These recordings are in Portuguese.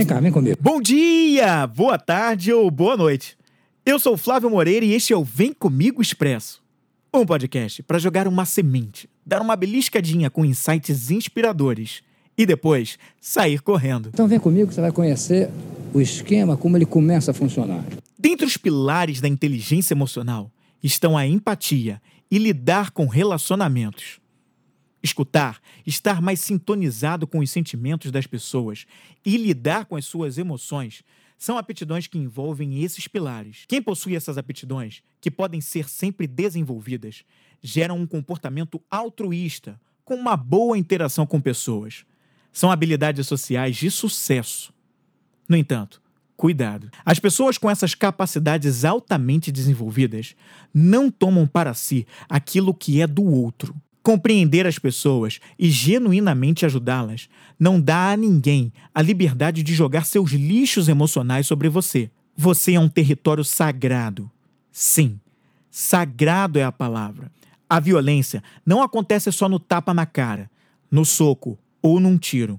Vem cá, vem comigo. Bom dia, boa tarde ou boa noite. Eu sou Flávio Moreira e este é o Vem Comigo Expresso. Um podcast para jogar uma semente, dar uma beliscadinha com insights inspiradores e depois sair correndo. Então vem comigo que você vai conhecer o esquema, como ele começa a funcionar. Dentre os pilares da inteligência emocional estão a empatia e lidar com relacionamentos. Escutar, estar mais sintonizado com os sentimentos das pessoas e lidar com as suas emoções são aptidões que envolvem esses pilares. Quem possui essas aptidões, que podem ser sempre desenvolvidas, geram um comportamento altruísta, com uma boa interação com pessoas. São habilidades sociais de sucesso. No entanto, cuidado. As pessoas com essas capacidades altamente desenvolvidas não tomam para si aquilo que é do outro. Compreender as pessoas e genuinamente ajudá-las não dá a ninguém a liberdade de jogar seus lixos emocionais sobre você. Você é um território sagrado. Sim, sagrado é a palavra. A violência não acontece só no tapa na cara, no soco ou num tiro.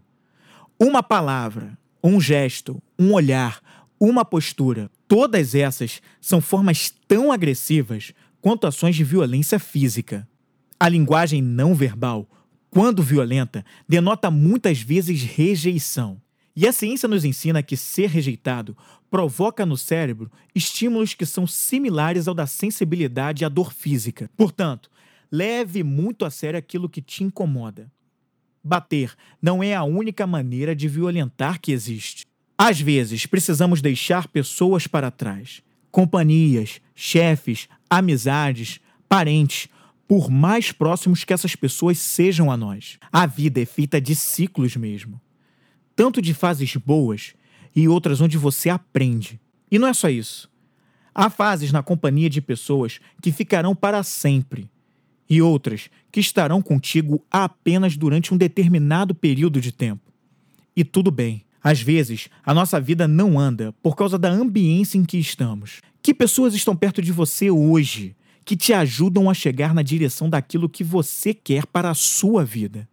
Uma palavra, um gesto, um olhar, uma postura, todas essas são formas tão agressivas quanto ações de violência física. A linguagem não verbal, quando violenta, denota muitas vezes rejeição. E a ciência nos ensina que ser rejeitado provoca no cérebro estímulos que são similares ao da sensibilidade à dor física. Portanto, leve muito a sério aquilo que te incomoda. Bater não é a única maneira de violentar que existe. Às vezes, precisamos deixar pessoas para trás. Companhias, chefes, amizades, parentes por mais próximos que essas pessoas sejam a nós. A vida é feita de ciclos mesmo. Tanto de fases boas e outras onde você aprende. E não é só isso. Há fases na companhia de pessoas que ficarão para sempre e outras que estarão contigo apenas durante um determinado período de tempo. E tudo bem. Às vezes, a nossa vida não anda por causa da ambiência em que estamos. Que pessoas estão perto de você hoje que te ajudam a chegar na direção daquilo que você quer para a sua vida.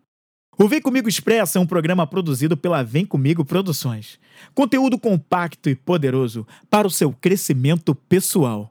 O Vem Comigo Expresso é um programa produzido pela Vem Comigo Produções. Conteúdo compacto e poderoso para o seu crescimento pessoal.